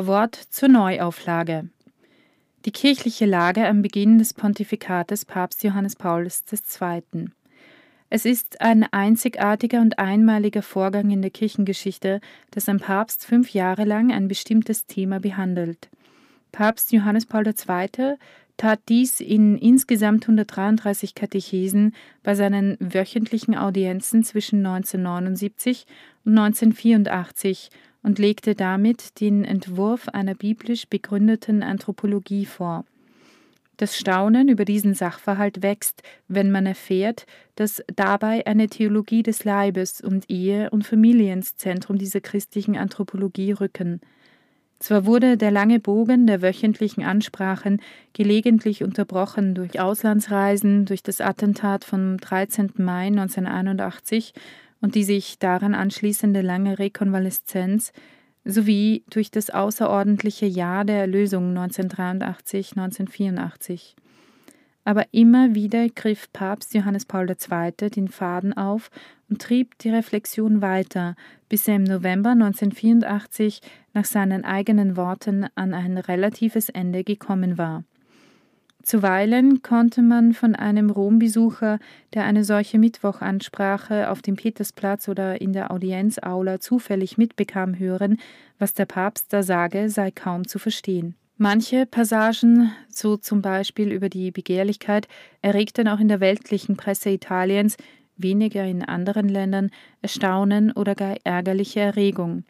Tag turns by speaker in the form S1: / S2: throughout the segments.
S1: Vorwort zur Neuauflage. Die kirchliche Lage am Beginn des Pontifikates Papst Johannes Pauls II. Es ist ein einzigartiger und einmaliger Vorgang in der Kirchengeschichte, dass ein Papst fünf Jahre lang ein bestimmtes Thema behandelt. Papst Johannes Paul II. tat dies in insgesamt 133 Katechesen bei seinen wöchentlichen Audienzen zwischen 1979 und 1984 und legte damit den Entwurf einer biblisch begründeten Anthropologie vor. Das Staunen über diesen Sachverhalt wächst, wenn man erfährt, dass dabei eine Theologie des Leibes und Ehe und Familie ins Zentrum dieser christlichen Anthropologie rücken. Zwar wurde der lange Bogen der wöchentlichen Ansprachen gelegentlich unterbrochen durch Auslandsreisen, durch das Attentat vom 13. Mai 1981 und die sich daran anschließende lange Rekonvaleszenz, sowie durch das außerordentliche Jahr der Erlösung 1983-1984. Aber immer wieder griff Papst Johannes Paul II. den Faden auf und trieb die Reflexion weiter, bis er im November 1984 nach seinen eigenen Worten an ein relatives Ende gekommen war. Zuweilen konnte man von einem Rombesucher, der eine solche Mittwochansprache auf dem Petersplatz oder in der Audienzaula zufällig mitbekam, hören, was der Papst da sage, sei kaum zu verstehen. Manche Passagen, so zum Beispiel über die Begehrlichkeit, erregten auch in der weltlichen Presse Italiens, weniger in anderen Ländern, Erstaunen oder gar ärgerliche Erregung.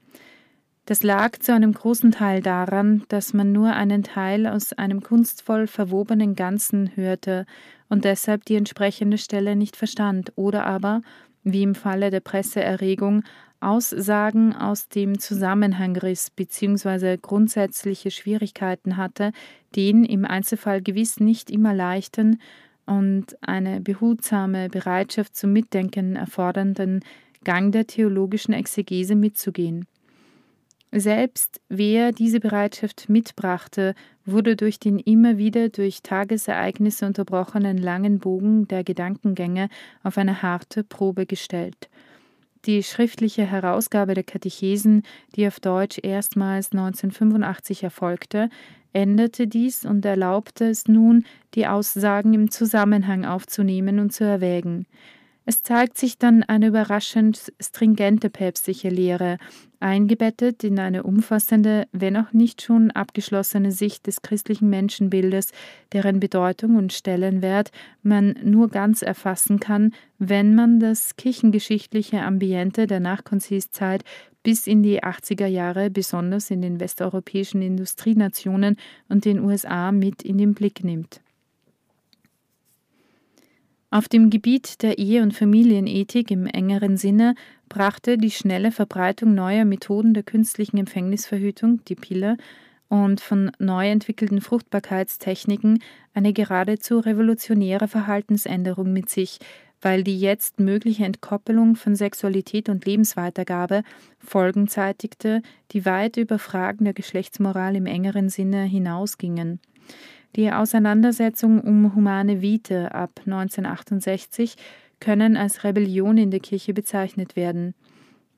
S1: Das lag zu einem großen Teil daran, dass man nur einen Teil aus einem kunstvoll verwobenen Ganzen hörte und deshalb die entsprechende Stelle nicht verstand oder aber, wie im Falle der Presseerregung, Aussagen aus dem Zusammenhang riss bzw. grundsätzliche Schwierigkeiten hatte, den im Einzelfall gewiss nicht immer leichten und eine behutsame Bereitschaft zum Mitdenken erfordernden Gang der theologischen Exegese mitzugehen. Selbst wer diese Bereitschaft mitbrachte, wurde durch den immer wieder durch Tagesereignisse unterbrochenen langen Bogen der Gedankengänge auf eine harte Probe gestellt. Die schriftliche Herausgabe der Katechesen, die auf Deutsch erstmals 1985 erfolgte, änderte dies und erlaubte es nun, die Aussagen im Zusammenhang aufzunehmen und zu erwägen. Es zeigt sich dann eine überraschend stringente päpstliche Lehre, eingebettet in eine umfassende, wenn auch nicht schon abgeschlossene Sicht des christlichen Menschenbildes, deren Bedeutung und Stellenwert man nur ganz erfassen kann, wenn man das kirchengeschichtliche Ambiente der Nachkonzilszeit bis in die 80er Jahre, besonders in den westeuropäischen Industrienationen und den USA, mit in den Blick nimmt. Auf dem Gebiet der Ehe- und Familienethik im engeren Sinne brachte die schnelle Verbreitung neuer Methoden der künstlichen Empfängnisverhütung, die Pille, und von neu entwickelten Fruchtbarkeitstechniken eine geradezu revolutionäre Verhaltensänderung mit sich, weil die jetzt mögliche Entkoppelung von Sexualität und Lebensweitergabe Folgen zeitigte, die weit über Fragen der Geschlechtsmoral im engeren Sinne hinausgingen. Die Auseinandersetzung um humane Vite ab 1968 können als Rebellion in der Kirche bezeichnet werden.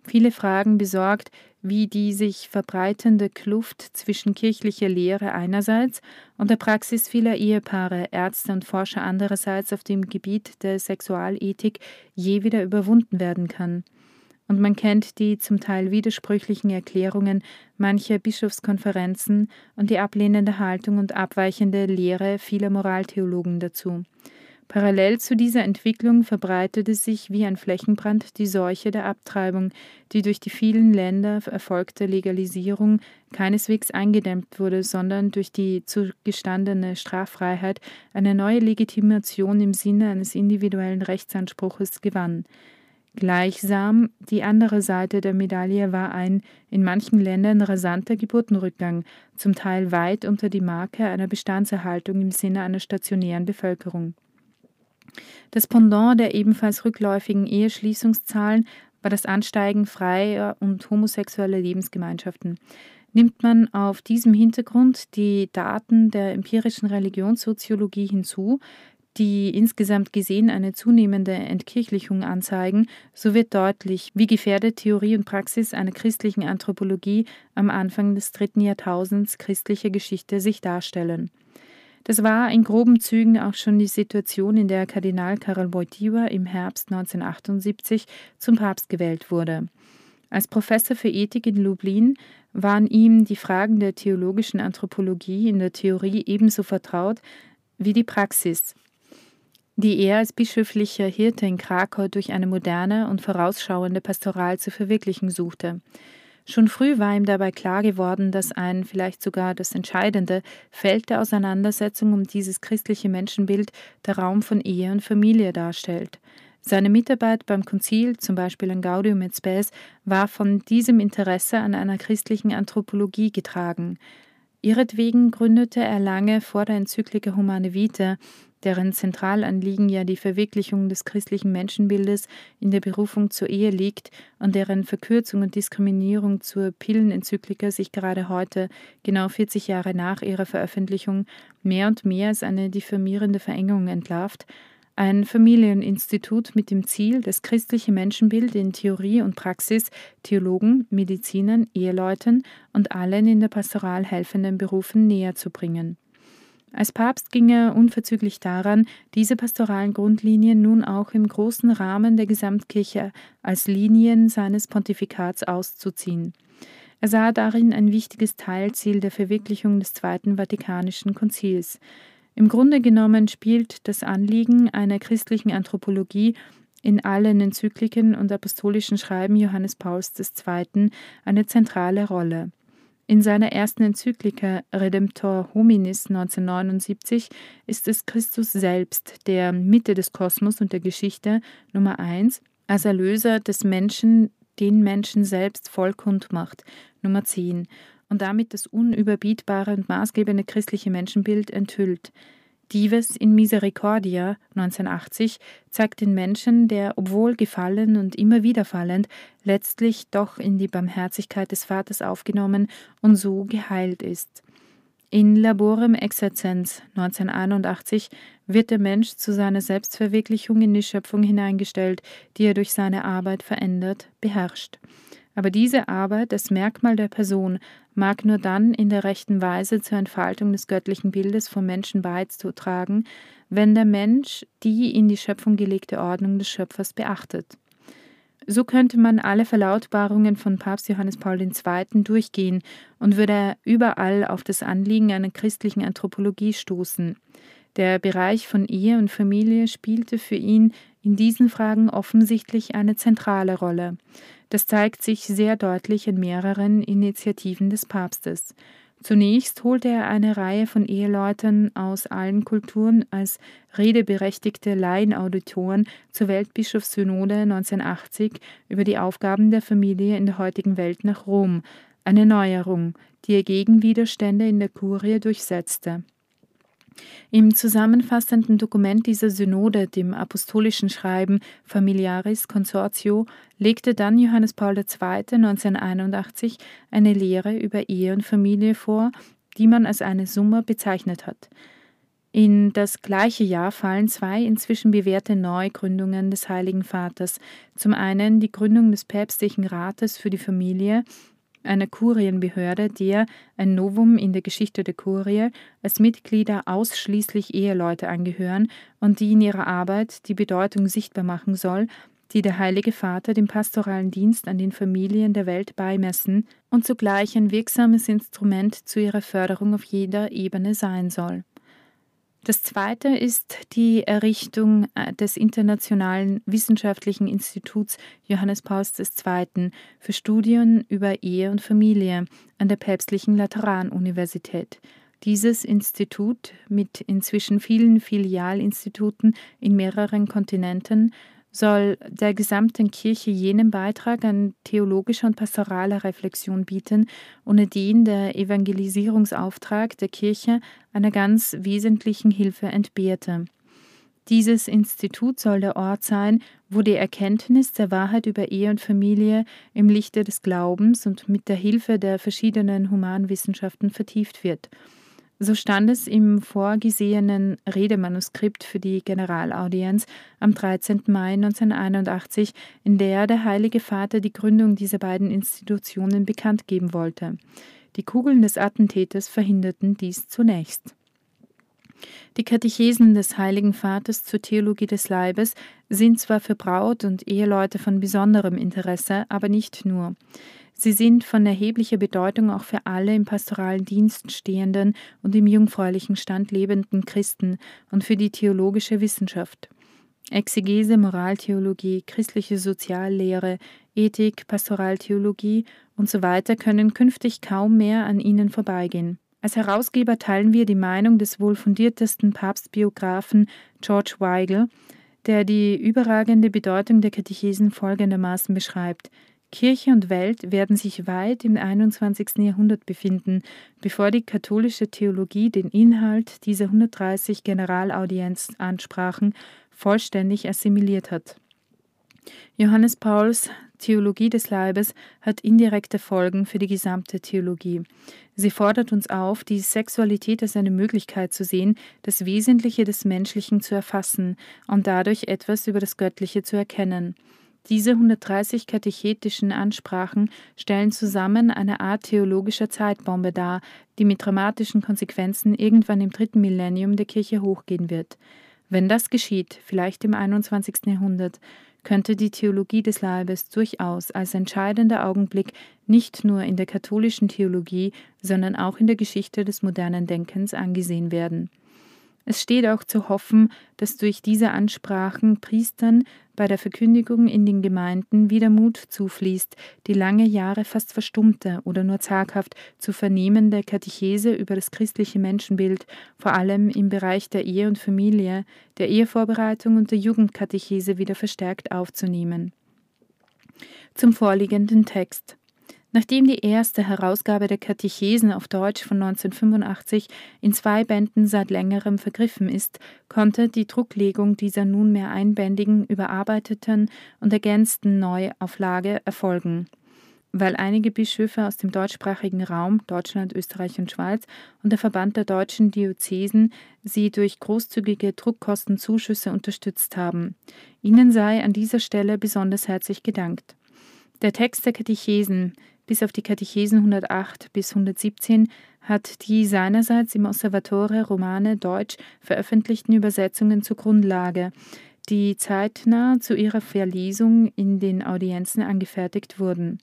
S1: Viele fragen besorgt, wie die sich verbreitende Kluft zwischen kirchlicher Lehre einerseits und der Praxis vieler Ehepaare, Ärzte und Forscher andererseits auf dem Gebiet der Sexualethik je wieder überwunden werden kann und man kennt die zum Teil widersprüchlichen Erklärungen mancher Bischofskonferenzen und die ablehnende Haltung und abweichende Lehre vieler Moraltheologen dazu. Parallel zu dieser Entwicklung verbreitete sich wie ein Flächenbrand die Seuche der Abtreibung, die durch die vielen Länder erfolgte Legalisierung keineswegs eingedämmt wurde, sondern durch die zugestandene Straffreiheit eine neue Legitimation im Sinne eines individuellen Rechtsanspruches gewann. Gleichsam die andere Seite der Medaille war ein in manchen Ländern rasanter Geburtenrückgang, zum Teil weit unter die Marke einer Bestandserhaltung im Sinne einer stationären Bevölkerung. Das Pendant der ebenfalls rückläufigen Eheschließungszahlen war das Ansteigen freier und homosexueller Lebensgemeinschaften. Nimmt man auf diesem Hintergrund die Daten der empirischen Religionssoziologie hinzu, die insgesamt gesehen eine zunehmende Entkirchlichung anzeigen, so wird deutlich, wie gefährdet Theorie und Praxis einer christlichen Anthropologie am Anfang des dritten Jahrtausends christlicher Geschichte sich darstellen. Das war in groben Zügen auch schon die Situation, in der Kardinal Karol Wojtyła im Herbst 1978 zum Papst gewählt wurde. Als Professor für Ethik in Lublin waren ihm die Fragen der theologischen Anthropologie in der Theorie ebenso vertraut wie die Praxis, die er als bischöflicher Hirte in Krakau durch eine moderne und vorausschauende Pastoral zu verwirklichen suchte. Schon früh war ihm dabei klar geworden, dass ein, vielleicht sogar das entscheidende, Feld der Auseinandersetzung um dieses christliche Menschenbild der Raum von Ehe und Familie darstellt. Seine Mitarbeit beim Konzil, zum Beispiel in Gaudium et Spes, war von diesem Interesse an einer christlichen Anthropologie getragen. Ihretwegen gründete er lange vor der Enzyklika Humane Vitae deren Zentralanliegen ja die Verwirklichung des christlichen Menschenbildes in der Berufung zur Ehe liegt und deren Verkürzung und Diskriminierung zur Pillenenzyklika sich gerade heute, genau 40 Jahre nach ihrer Veröffentlichung, mehr und mehr als eine diffamierende Verengung entlarvt, ein Familieninstitut mit dem Ziel, das christliche Menschenbild in Theorie und Praxis Theologen, Medizinern, Eheleuten und allen in der Pastoral helfenden Berufen näher zu bringen. Als Papst ging er unverzüglich daran, diese pastoralen Grundlinien nun auch im großen Rahmen der Gesamtkirche als Linien seines Pontifikats auszuziehen. Er sah darin ein wichtiges Teilziel der Verwirklichung des Zweiten Vatikanischen Konzils. Im Grunde genommen spielt das Anliegen einer christlichen Anthropologie in allen Enzykliken und apostolischen Schreiben Johannes Pauls II. eine zentrale Rolle. In seiner ersten Enzyklika Redemptor Hominis 1979 ist es Christus selbst, der Mitte des Kosmos und der Geschichte Nummer 1 als Erlöser des Menschen den Menschen selbst vollkund macht, Nummer 10, und damit das unüberbietbare und maßgebende christliche Menschenbild enthüllt. Dives in Misericordia 1980 zeigt den Menschen, der, obwohl gefallen und immer wieder fallend, letztlich doch in die Barmherzigkeit des Vaters aufgenommen und so geheilt ist. In Laborem Exercens 1981 wird der Mensch zu seiner Selbstverwirklichung in die Schöpfung hineingestellt, die er durch seine Arbeit verändert, beherrscht. Aber diese Arbeit, das Merkmal der Person, mag nur dann in der rechten Weise zur Entfaltung des göttlichen Bildes vom Menschen beizutragen, wenn der Mensch die in die Schöpfung gelegte Ordnung des Schöpfers beachtet. So könnte man alle Verlautbarungen von Papst Johannes Paul II. durchgehen und würde überall auf das Anliegen einer christlichen Anthropologie stoßen. Der Bereich von Ehe und Familie spielte für ihn in diesen Fragen offensichtlich eine zentrale Rolle. Das zeigt sich sehr deutlich in mehreren Initiativen des Papstes. Zunächst holte er eine Reihe von Eheleuten aus allen Kulturen als redeberechtigte Laienauditoren zur Weltbischofssynode 1980 über die Aufgaben der Familie in der heutigen Welt nach Rom, eine Neuerung, die er gegen Widerstände in der Kurie durchsetzte. Im zusammenfassenden Dokument dieser Synode, dem apostolischen Schreiben Familiaris Consortio, legte dann Johannes Paul II. 1981 eine Lehre über Ehe und Familie vor, die man als eine Summe bezeichnet hat. In das gleiche Jahr fallen zwei inzwischen bewährte Neugründungen des Heiligen Vaters. Zum einen die Gründung des Päpstlichen Rates für die Familie einer Kurienbehörde, der, ein Novum in der Geschichte der Kurie, als Mitglieder ausschließlich Eheleute angehören und die in ihrer Arbeit die Bedeutung sichtbar machen soll, die der Heilige Vater dem pastoralen Dienst an den Familien der Welt beimessen und zugleich ein wirksames Instrument zu ihrer Förderung auf jeder Ebene sein soll. Das zweite ist die Errichtung äh, des Internationalen Wissenschaftlichen Instituts Johannes Pauls II. für Studien über Ehe und Familie an der Päpstlichen Lateranuniversität. Dieses Institut mit inzwischen vielen Filialinstituten in mehreren Kontinenten soll der gesamten Kirche jenen Beitrag an theologischer und pastoraler Reflexion bieten, ohne den der Evangelisierungsauftrag der Kirche einer ganz wesentlichen Hilfe entbehrte. Dieses Institut soll der Ort sein, wo die Erkenntnis der Wahrheit über Ehe und Familie im Lichte des Glaubens und mit der Hilfe der verschiedenen Humanwissenschaften vertieft wird. So stand es im vorgesehenen Redemanuskript für die Generalaudienz am 13. Mai 1981, in der der Heilige Vater die Gründung dieser beiden Institutionen bekannt geben wollte. Die Kugeln des Attentäters verhinderten dies zunächst. Die Katechesen des Heiligen Vaters zur Theologie des Leibes sind zwar für Braut und Eheleute von besonderem Interesse, aber nicht nur. Sie sind von erheblicher Bedeutung auch für alle im pastoralen Dienst stehenden und im jungfräulichen Stand lebenden Christen und für die theologische Wissenschaft. Exegese, Moraltheologie, christliche Soziallehre, Ethik, Pastoraltheologie und so weiter können künftig kaum mehr an ihnen vorbeigehen. Als Herausgeber teilen wir die Meinung des wohl fundiertesten Papstbiografen George Weigel, der die überragende Bedeutung der Katechesen folgendermaßen beschreibt. Kirche und Welt werden sich weit im 21. Jahrhundert befinden, bevor die katholische Theologie den Inhalt dieser 130 Generalaudienzansprachen vollständig assimiliert hat. Johannes Pauls Theologie des Leibes hat indirekte Folgen für die gesamte Theologie. Sie fordert uns auf, die Sexualität als eine Möglichkeit zu sehen, das Wesentliche des Menschlichen zu erfassen und dadurch etwas über das Göttliche zu erkennen. Diese 130 katechetischen Ansprachen stellen zusammen eine Art theologischer Zeitbombe dar, die mit dramatischen Konsequenzen irgendwann im dritten Millennium der Kirche hochgehen wird. Wenn das geschieht, vielleicht im 21. Jahrhundert, könnte die Theologie des Leibes durchaus als entscheidender Augenblick nicht nur in der katholischen Theologie, sondern auch in der Geschichte des modernen Denkens angesehen werden. Es steht auch zu hoffen, dass durch diese Ansprachen Priestern bei der Verkündigung in den Gemeinden wieder Mut zufließt, die lange Jahre fast verstummte oder nur zaghaft zu vernehmende Katechese über das christliche Menschenbild, vor allem im Bereich der Ehe und Familie, der Ehevorbereitung und der Jugendkatechese wieder verstärkt aufzunehmen. Zum vorliegenden Text. Nachdem die erste Herausgabe der Katechesen auf Deutsch von 1985 in zwei Bänden seit längerem vergriffen ist, konnte die Drucklegung dieser nunmehr einbändigen, überarbeiteten und ergänzten Neuauflage erfolgen. Weil einige Bischöfe aus dem deutschsprachigen Raum Deutschland, Österreich und Schweiz und der Verband der deutschen Diözesen sie durch großzügige Druckkostenzuschüsse unterstützt haben. Ihnen sei an dieser Stelle besonders herzlich gedankt. Der Text der Katechesen bis auf die Katechesen 108 bis 117 hat die seinerseits im Osservatore Romane Deutsch veröffentlichten Übersetzungen zur Grundlage, die zeitnah zu ihrer Verlesung in den Audienzen angefertigt wurden.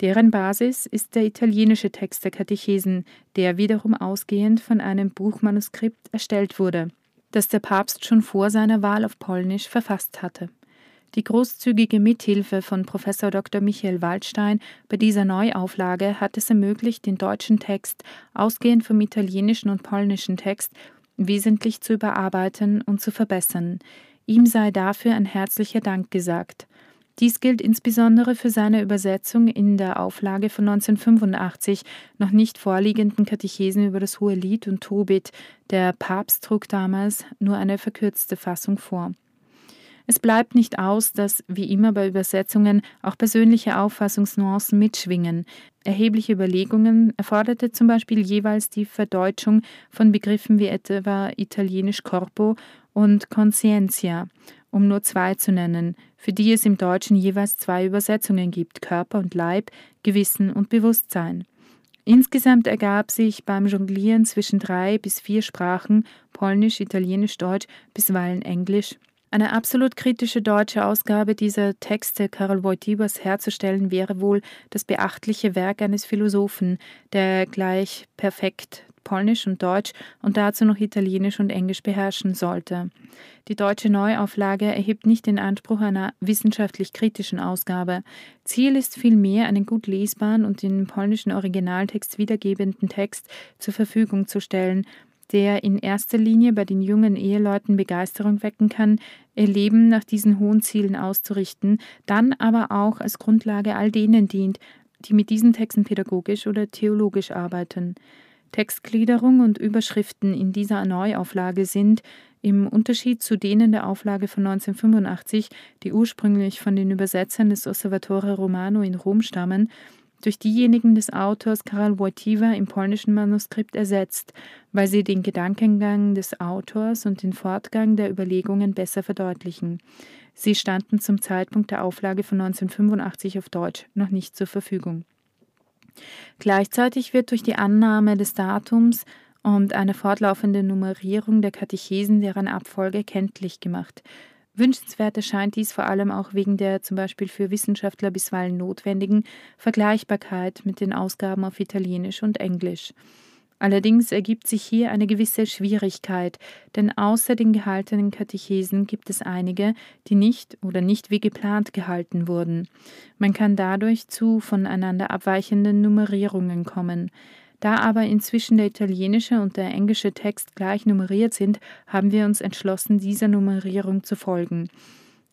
S1: Deren Basis ist der italienische Text der Katechesen, der wiederum ausgehend von einem Buchmanuskript erstellt wurde, das der Papst schon vor seiner Wahl auf Polnisch verfasst hatte. Die großzügige Mithilfe von Prof. Dr. Michael Waldstein bei dieser Neuauflage hat es ermöglicht, den deutschen Text, ausgehend vom italienischen und polnischen Text, wesentlich zu überarbeiten und zu verbessern. Ihm sei dafür ein herzlicher Dank gesagt. Dies gilt insbesondere für seine Übersetzung in der Auflage von 1985 noch nicht vorliegenden Katechesen über das Hohe Lied und Tobit. Der Papst trug damals nur eine verkürzte Fassung vor. Es bleibt nicht aus, dass, wie immer bei Übersetzungen, auch persönliche Auffassungsnuancen mitschwingen. Erhebliche Überlegungen erforderte zum Beispiel jeweils die Verdeutschung von Begriffen wie etwa italienisch corpo und conscientia, um nur zwei zu nennen, für die es im Deutschen jeweils zwei Übersetzungen gibt, Körper und Leib, Gewissen und Bewusstsein. Insgesamt ergab sich beim Jonglieren zwischen drei bis vier Sprachen, Polnisch, Italienisch, Deutsch, bisweilen Englisch, eine absolut kritische deutsche Ausgabe dieser Texte Karol Wojtybas herzustellen wäre wohl das beachtliche Werk eines Philosophen, der gleich perfekt Polnisch und Deutsch und dazu noch Italienisch und Englisch beherrschen sollte. Die deutsche Neuauflage erhebt nicht den Anspruch einer wissenschaftlich kritischen Ausgabe. Ziel ist vielmehr, einen gut lesbaren und den polnischen Originaltext wiedergebenden Text zur Verfügung zu stellen, der in erster Linie bei den jungen Eheleuten Begeisterung wecken kann, ihr Leben nach diesen hohen Zielen auszurichten, dann aber auch als Grundlage all denen dient, die mit diesen Texten pädagogisch oder theologisch arbeiten. Textgliederung und Überschriften in dieser Neuauflage sind Im Unterschied zu denen der Auflage von 1985, die ursprünglich von den Übersetzern des Osservatore Romano in Rom stammen, durch diejenigen des Autors Karol Wojtyła im polnischen Manuskript ersetzt, weil sie den Gedankengang des Autors und den Fortgang der Überlegungen besser verdeutlichen. Sie standen zum Zeitpunkt der Auflage von 1985 auf Deutsch noch nicht zur Verfügung. Gleichzeitig wird durch die Annahme des Datums und eine fortlaufende Nummerierung der Katechesen deren Abfolge kenntlich gemacht. Wünschenswert erscheint dies vor allem auch wegen der zum Beispiel für Wissenschaftler bisweilen notwendigen Vergleichbarkeit mit den Ausgaben auf Italienisch und Englisch. Allerdings ergibt sich hier eine gewisse Schwierigkeit, denn außer den gehaltenen Katechesen gibt es einige, die nicht oder nicht wie geplant gehalten wurden. Man kann dadurch zu voneinander abweichenden Nummerierungen kommen. Da aber inzwischen der italienische und der englische Text gleich nummeriert sind, haben wir uns entschlossen, dieser Nummerierung zu folgen.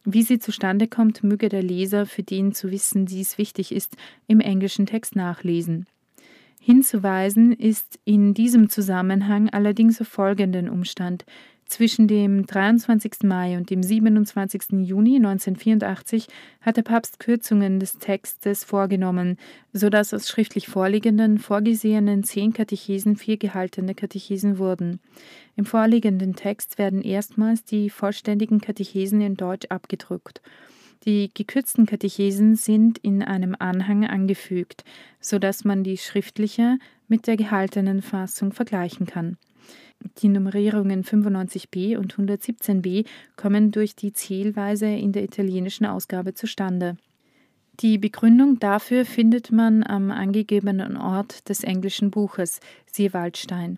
S1: Wie sie zustande kommt, möge der Leser, für den zu wissen dies wichtig ist, im englischen Text nachlesen. Hinzuweisen ist in diesem Zusammenhang allerdings auf folgenden Umstand. Zwischen dem 23. Mai und dem 27. Juni 1984 hat der Papst Kürzungen des Textes vorgenommen, sodass aus schriftlich vorliegenden, vorgesehenen zehn Katechesen vier gehaltene Katechesen wurden. Im vorliegenden Text werden erstmals die vollständigen Katechesen in Deutsch abgedruckt. Die gekürzten Katechesen sind in einem Anhang angefügt, sodass man die schriftliche mit der gehaltenen Fassung vergleichen kann. Die Nummerierungen 95b und 117b kommen durch die Zählweise in der italienischen Ausgabe zustande. Die Begründung dafür findet man am angegebenen Ort des englischen Buches, siehe Waldstein.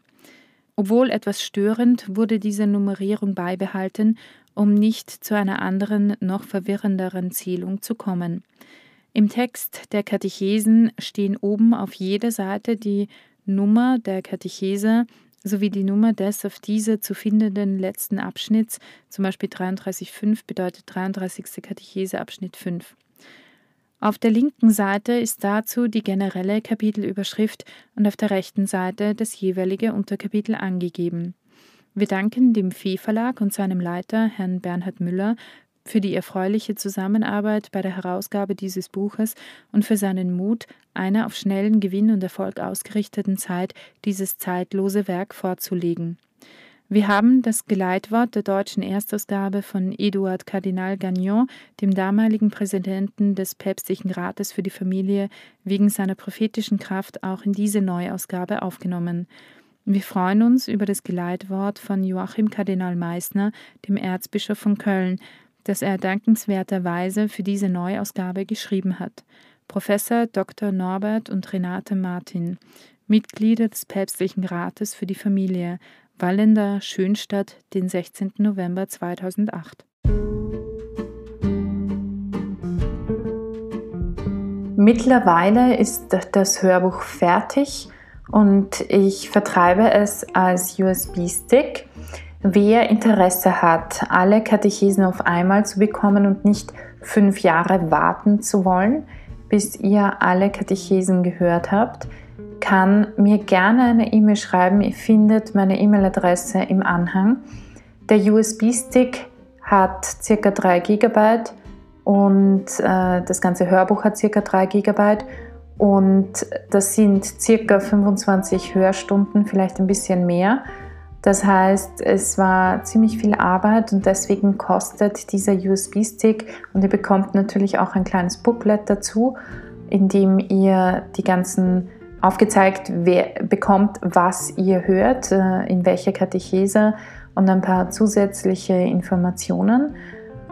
S1: Obwohl etwas störend, wurde diese Nummerierung beibehalten um nicht zu einer anderen, noch verwirrenderen Zählung zu kommen. Im Text der Katechesen stehen oben auf jeder Seite die Nummer der Katechese sowie die Nummer des auf dieser zu findenden letzten Abschnitts, zum Beispiel 33.5 bedeutet 33. Katechese Abschnitt 5. Auf der linken Seite ist dazu die generelle Kapitelüberschrift und auf der rechten Seite das jeweilige Unterkapitel angegeben. Wir danken dem Fee Verlag und seinem Leiter, Herrn Bernhard Müller, für die erfreuliche Zusammenarbeit bei der Herausgabe dieses Buches und für seinen Mut, einer auf schnellen Gewinn und Erfolg ausgerichteten Zeit dieses zeitlose Werk vorzulegen. Wir haben das Geleitwort der deutschen Erstausgabe von Eduard Kardinal Gagnon, dem damaligen Präsidenten des Päpstlichen Rates für die Familie, wegen seiner prophetischen Kraft auch in diese Neuausgabe aufgenommen. Wir freuen uns über das Geleitwort von Joachim Kardinal Meissner, dem Erzbischof von Köln, das er dankenswerterweise für diese Neuausgabe geschrieben hat. Professor Dr. Norbert und Renate Martin, Mitglieder des Päpstlichen Rates für die Familie, Wallender Schönstadt, den 16. November 2008.
S2: Mittlerweile ist das Hörbuch fertig und ich vertreibe es als USB-Stick. Wer Interesse hat, alle Katechesen auf einmal zu bekommen und nicht fünf Jahre warten zu wollen, bis ihr alle Katechesen gehört habt, kann mir gerne eine E-Mail schreiben. Ihr findet meine E-Mail-Adresse im Anhang. Der USB-Stick hat ca. 3 GB und äh, das ganze Hörbuch hat ca. 3 GB und das sind circa 25 Hörstunden, vielleicht ein bisschen mehr. Das heißt, es war ziemlich viel Arbeit und deswegen kostet dieser USB-Stick und ihr bekommt natürlich auch ein kleines Booklet dazu, in dem ihr die ganzen aufgezeigt bekommt, was ihr hört, äh, in welcher Katechese und ein paar zusätzliche Informationen.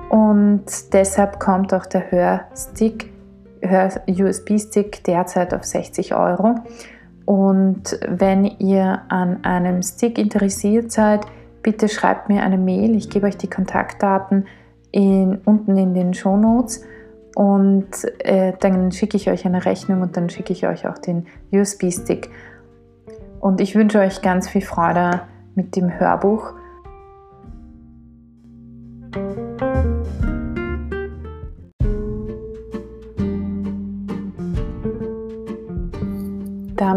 S2: Und deshalb kommt auch der Hörstick USB-Stick derzeit auf 60 Euro. Und wenn ihr an einem Stick interessiert seid, bitte schreibt mir eine Mail. Ich gebe euch die Kontaktdaten in, unten in den Show Notes und äh, dann schicke ich euch eine Rechnung und dann schicke ich euch auch den USB-Stick. Und ich wünsche euch ganz viel Freude mit dem Hörbuch.